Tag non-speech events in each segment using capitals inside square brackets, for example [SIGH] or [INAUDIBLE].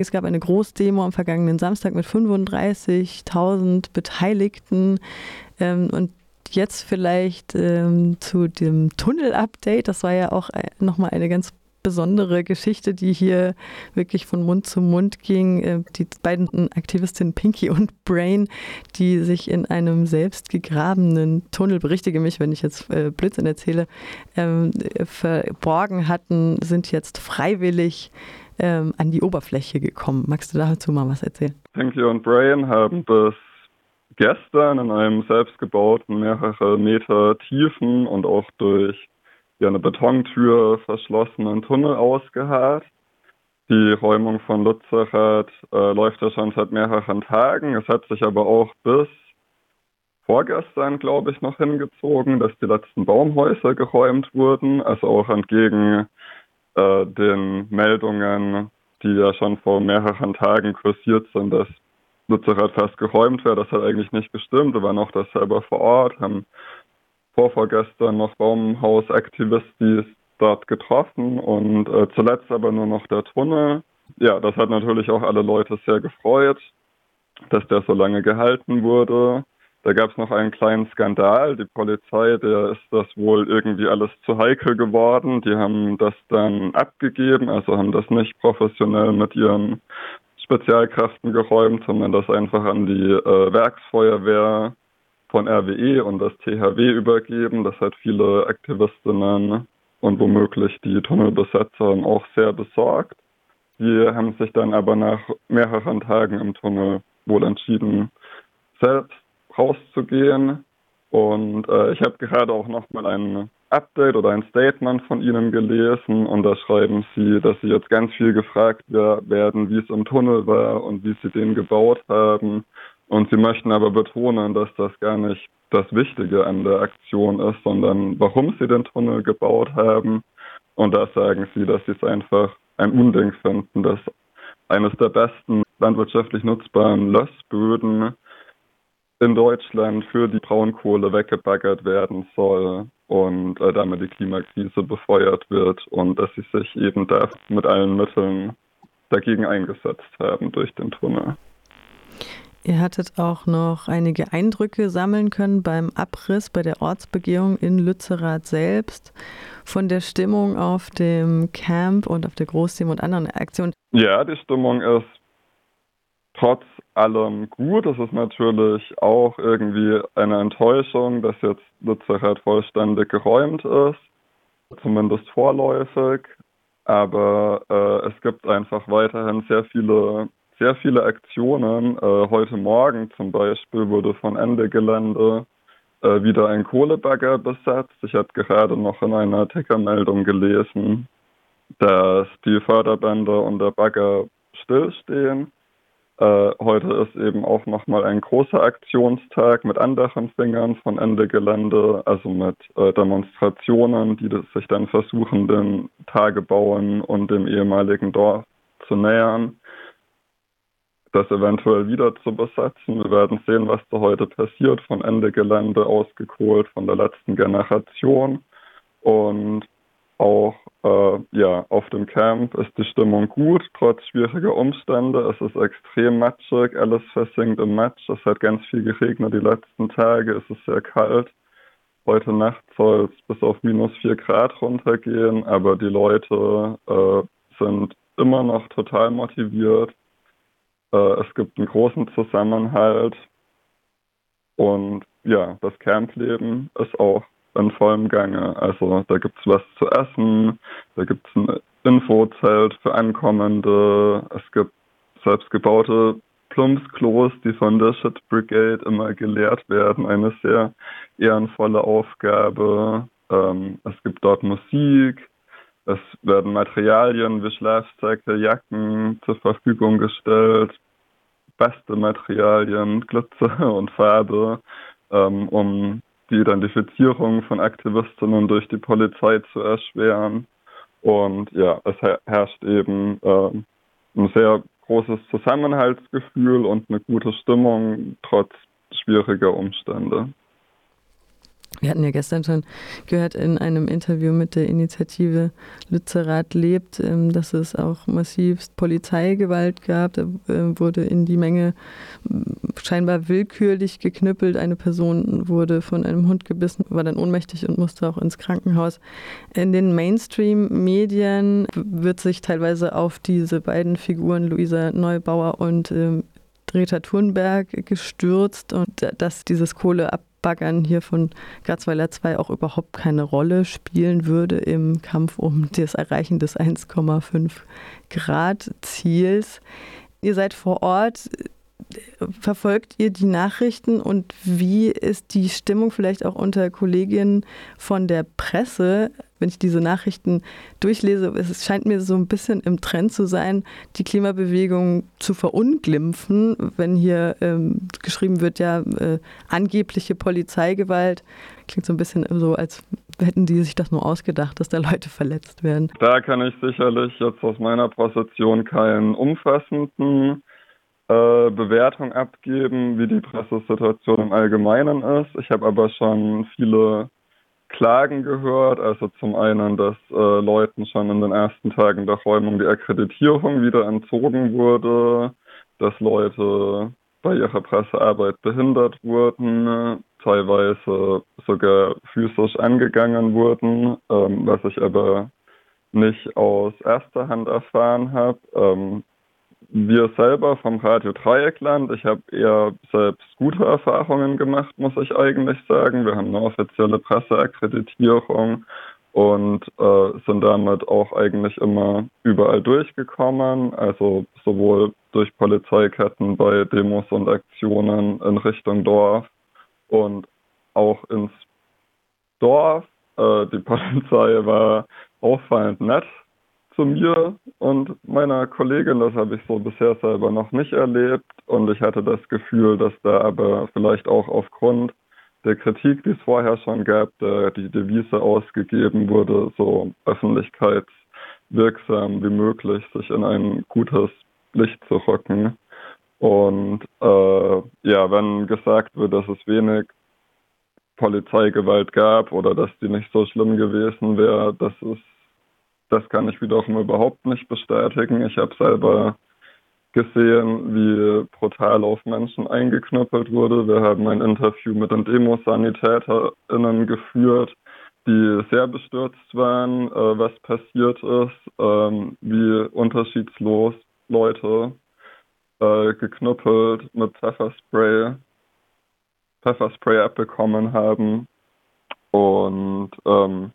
Es gab eine Großdemo am vergangenen Samstag mit 35.000 Beteiligten. Ähm, und jetzt vielleicht ähm, zu dem Tunnel-Update. Das war ja auch nochmal eine ganz besondere Geschichte, die hier wirklich von Mund zu Mund ging. Äh, die beiden Aktivistinnen Pinky und Brain, die sich in einem selbst gegrabenen Tunnel, berichtige mich, wenn ich jetzt äh, Blödsinn erzähle, ähm, verborgen hatten, sind jetzt freiwillig ähm, an die Oberfläche gekommen. Magst du dazu mal was erzählen? Pinky und Brain haben bis gestern in einem selbstgebauten, mehrere Meter tiefen und auch durch ja, eine Betontür verschlossenen Tunnel ausgeharrt. Die Räumung von Lützerath äh, läuft ja schon seit mehreren Tagen. Es hat sich aber auch bis vorgestern, glaube ich, noch hingezogen, dass die letzten Baumhäuser geräumt wurden. Also auch entgegen äh, den Meldungen, die ja schon vor mehreren Tagen kursiert sind, dass Lützerath fast geräumt wäre. Das hat eigentlich nicht gestimmt. Wir waren auch das selber vor Ort, haben vorvorgestern noch Baumhausaktivistis dort getroffen und äh, zuletzt aber nur noch der Tunnel. Ja, das hat natürlich auch alle Leute sehr gefreut, dass der so lange gehalten wurde. Da gab es noch einen kleinen Skandal. Die Polizei, der ist das wohl irgendwie alles zu heikel geworden. Die haben das dann abgegeben, also haben das nicht professionell mit ihren Spezialkräften geräumt, sondern das einfach an die äh, Werksfeuerwehr von RWE und das THW übergeben. Das hat viele Aktivistinnen und womöglich die Tunnelbesetzer auch sehr besorgt. Die haben sich dann aber nach mehreren Tagen im Tunnel wohl entschieden, selbst rauszugehen. Und äh, ich habe gerade auch nochmal ein Update oder ein Statement von Ihnen gelesen und da schreiben Sie, dass Sie jetzt ganz viel gefragt werden, wie es im Tunnel war und wie Sie den gebaut haben. Und Sie möchten aber betonen, dass das gar nicht das Wichtige an der Aktion ist, sondern warum Sie den Tunnel gebaut haben. Und da sagen Sie, dass Sie es einfach ein Unding finden, dass eines der besten landwirtschaftlich nutzbaren Lössböden in Deutschland für die Braunkohle weggebaggert werden soll und äh, damit die Klimakrise befeuert wird und dass sie sich eben da mit allen Mitteln dagegen eingesetzt haben durch den Tunnel. Ihr hattet auch noch einige Eindrücke sammeln können beim Abriss bei der Ortsbegehung in Lützerath selbst von der Stimmung auf dem Camp und auf der Großdemo und anderen Aktionen. Ja, die Stimmung ist trotz allem gut. Es ist natürlich auch irgendwie eine Enttäuschung, dass jetzt Lützerath vollständig geräumt ist, zumindest vorläufig. Aber äh, es gibt einfach weiterhin sehr viele, sehr viele Aktionen. Äh, heute Morgen zum Beispiel wurde von Ende Gelände äh, wieder ein Kohlebagger besetzt. Ich habe gerade noch in einer Tickermeldung gelesen, dass die Förderbänder und der Bagger stillstehen. Äh, heute ist eben auch nochmal ein großer Aktionstag mit anderen Fingern von Ende Gelände, also mit äh, Demonstrationen, die sich dann versuchen, den Tagebauen und dem ehemaligen Dorf zu nähern, das eventuell wieder zu besetzen. Wir werden sehen, was da heute passiert, von Ende Gelände ausgekohlt von der letzten Generation. Und auch äh, ja, auf dem Camp ist die Stimmung gut, trotz schwieriger Umstände. Es ist extrem matschig, alles versinkt im Matsch. Es hat ganz viel geregnet die letzten Tage, es ist sehr kalt. Heute Nacht soll es bis auf minus 4 Grad runtergehen, aber die Leute äh, sind immer noch total motiviert. Äh, es gibt einen großen Zusammenhalt. Und ja, das Campleben ist auch in vollem Gange. Also da gibt es was zu essen, da gibt es ein Infozelt für Ankommende, es gibt selbstgebaute Plumpsklos, die von der Shit Brigade immer geleert werden. Eine sehr ehrenvolle Aufgabe. Ähm, es gibt dort Musik, es werden Materialien wie Schlafsäcke, Jacken zur Verfügung gestellt, beste Materialien, Glitzer [LAUGHS] und Farbe, ähm, um die Identifizierung von Aktivistinnen durch die Polizei zu erschweren. Und ja, es herrscht eben äh, ein sehr großes Zusammenhaltsgefühl und eine gute Stimmung trotz schwieriger Umstände. Wir hatten ja gestern schon gehört in einem Interview mit der Initiative Lützerath lebt, ähm, dass es auch massiv Polizeigewalt gab. Da äh, wurde in die Menge scheinbar willkürlich geknüppelt. Eine Person wurde von einem Hund gebissen, war dann ohnmächtig und musste auch ins Krankenhaus. In den Mainstream-Medien wird sich teilweise auf diese beiden Figuren, Luisa Neubauer und ähm, Greta Thunberg, gestürzt und dass dieses Kohleab Baggern hier von Garzweiler 2 auch überhaupt keine Rolle spielen würde im Kampf um das Erreichen des 1,5 Grad Ziels. Ihr seid vor Ort. Verfolgt ihr die Nachrichten und wie ist die Stimmung vielleicht auch unter Kolleginnen von der Presse? wenn ich diese Nachrichten durchlese, es scheint mir so ein bisschen im Trend zu sein, die Klimabewegung zu verunglimpfen, wenn hier ähm, geschrieben wird, ja, äh, angebliche Polizeigewalt. Klingt so ein bisschen so, als hätten die sich das nur ausgedacht, dass da Leute verletzt werden. Da kann ich sicherlich jetzt aus meiner Position keinen umfassenden äh, Bewertung abgeben, wie die Pressesituation im Allgemeinen ist. Ich habe aber schon viele Klagen gehört. Also zum einen, dass äh, Leuten schon in den ersten Tagen der Räumung die Akkreditierung wieder entzogen wurde, dass Leute bei ihrer Pressearbeit behindert wurden, teilweise sogar physisch angegangen wurden, ähm, was ich aber nicht aus erster Hand erfahren habe. Ähm, wir selber vom Radio Dreieckland, ich habe eher selbst gute Erfahrungen gemacht, muss ich eigentlich sagen. Wir haben eine offizielle Presseakkreditierung und äh, sind damit auch eigentlich immer überall durchgekommen, also sowohl durch Polizeiketten bei Demos und Aktionen in Richtung Dorf und auch ins Dorf. Äh, die [LAUGHS] Polizei war auffallend nett zu mir und meiner Kollegin, das habe ich so bisher selber noch nicht erlebt. Und ich hatte das Gefühl, dass da aber vielleicht auch aufgrund der Kritik, die es vorher schon gab, der, die Devise ausgegeben wurde, so öffentlichkeitswirksam wie möglich, sich in ein gutes Licht zu rücken. Und äh, ja, wenn gesagt wird, dass es wenig Polizeigewalt gab oder dass die nicht so schlimm gewesen wäre, das ist das kann ich wiederum überhaupt nicht bestätigen. Ich habe selber gesehen, wie brutal auf Menschen eingeknüppelt wurde. Wir haben ein Interview mit den DemosanitäterInnen geführt, die sehr bestürzt waren, äh, was passiert ist, ähm, wie unterschiedslos Leute äh, geknüppelt mit Pfefferspray, Pfefferspray abbekommen haben. Und ähm,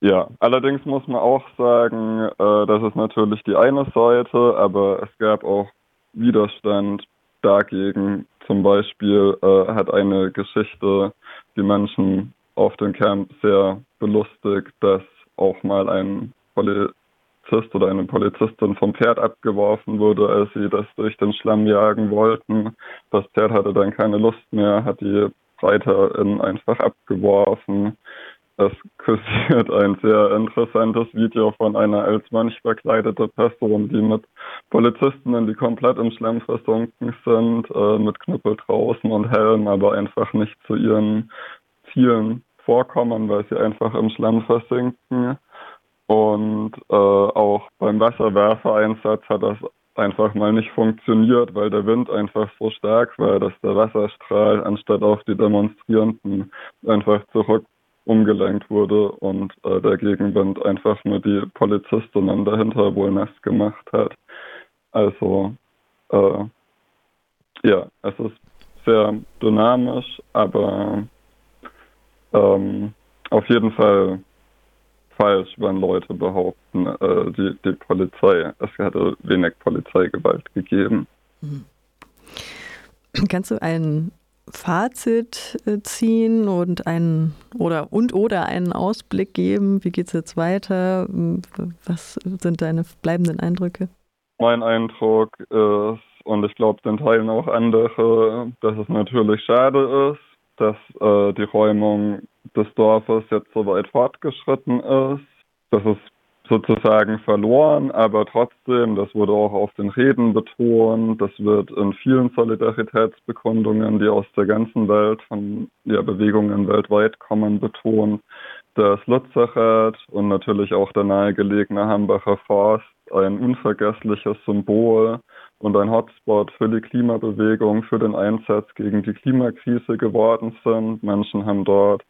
ja, allerdings muss man auch sagen, äh, das ist natürlich die eine Seite, aber es gab auch Widerstand dagegen. Zum Beispiel äh, hat eine Geschichte die Menschen auf dem Camp sehr belustigt, dass auch mal ein Polizist oder eine Polizistin vom Pferd abgeworfen wurde, als sie das durch den Schlamm jagen wollten. Das Pferd hatte dann keine Lust mehr, hat die Reiterin einfach abgeworfen. Es kursiert ein sehr interessantes Video von einer als Mönch verkleidete Person, die mit Polizistinnen, die komplett im Schlamm versunken sind, äh, mit Knüppel draußen und Helm, aber einfach nicht zu ihren Zielen vorkommen, weil sie einfach im Schlamm versinken. Und äh, auch beim Wasserwerfereinsatz hat das einfach mal nicht funktioniert, weil der Wind einfach so stark war, dass der Wasserstrahl anstatt auf die Demonstrierenden einfach zurück umgelenkt wurde und äh, der Gegenwind einfach nur die Polizistinnen dahinter wohl nass gemacht hat. Also äh, ja, es ist sehr dynamisch, aber ähm, auf jeden Fall falsch, wenn Leute behaupten, äh, die, die Polizei, es hätte wenig Polizeigewalt gegeben. Mhm. Kannst du einen Fazit äh, ziehen und einen oder und oder einen Ausblick geben? Wie geht es jetzt weiter? Was sind deine bleibenden Eindrücke? Mein Eindruck ist, und ich glaube, den teilen auch andere, dass es natürlich schade ist, dass äh, die Räumung des Dorfes jetzt so weit fortgeschritten ist. Das ist sozusagen verloren, aber trotzdem, das wurde auch auf den Reden betont, das wird in vielen Solidaritätsbekundungen, die aus der ganzen Welt von ja, Bewegungen weltweit kommen, betont, dass Lützerath und natürlich auch der nahegelegene Hambacher Forst ein unvergessliches Symbol und ein Hotspot für die Klimabewegung, für den Einsatz gegen die Klimakrise geworden sind. Menschen haben dort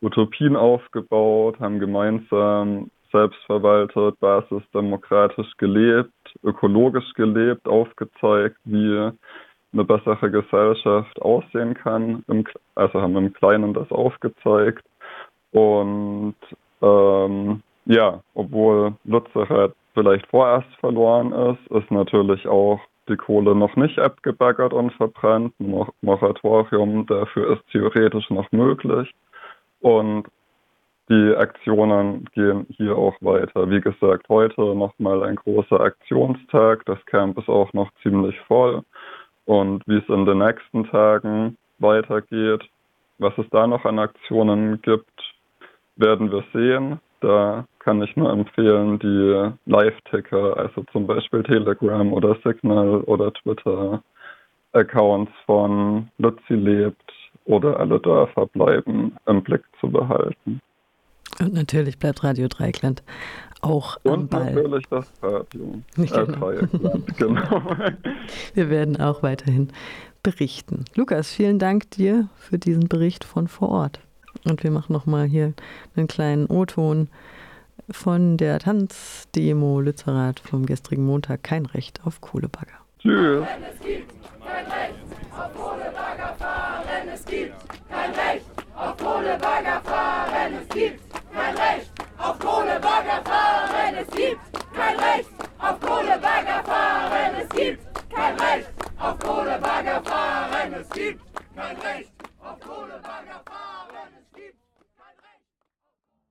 Utopien aufgebaut, haben gemeinsam selbstverwaltet, basisdemokratisch gelebt, ökologisch gelebt, aufgezeigt, wie eine bessere Gesellschaft aussehen kann. also haben im Kleinen das aufgezeigt. Und ähm, ja, obwohl Lützerath vielleicht vorerst verloren ist, ist natürlich auch die Kohle noch nicht abgebaggert und verbrannt. Ein Moratorium dafür ist theoretisch noch möglich. Und die Aktionen gehen hier auch weiter. Wie gesagt, heute nochmal ein großer Aktionstag. Das Camp ist auch noch ziemlich voll. Und wie es in den nächsten Tagen weitergeht, was es da noch an Aktionen gibt, werden wir sehen. Da kann ich nur empfehlen, die Live-Ticker, also zum Beispiel Telegram oder Signal oder Twitter-Accounts von Lutzi lebt oder alle Dörfer bleiben im Blick zu behalten. Und natürlich bleibt Radio Dreikland auch Und am Ball. natürlich das Radio. Äh, Genau. Dreieckland, [LAUGHS] genau. Wir werden auch weiterhin berichten. Lukas, vielen Dank dir für diesen Bericht von vor Ort. Und wir machen nochmal hier einen kleinen O-Ton von der Tanzdemo Lützerath vom gestrigen Montag. Kein Recht auf Kohlebagger. Tschüss.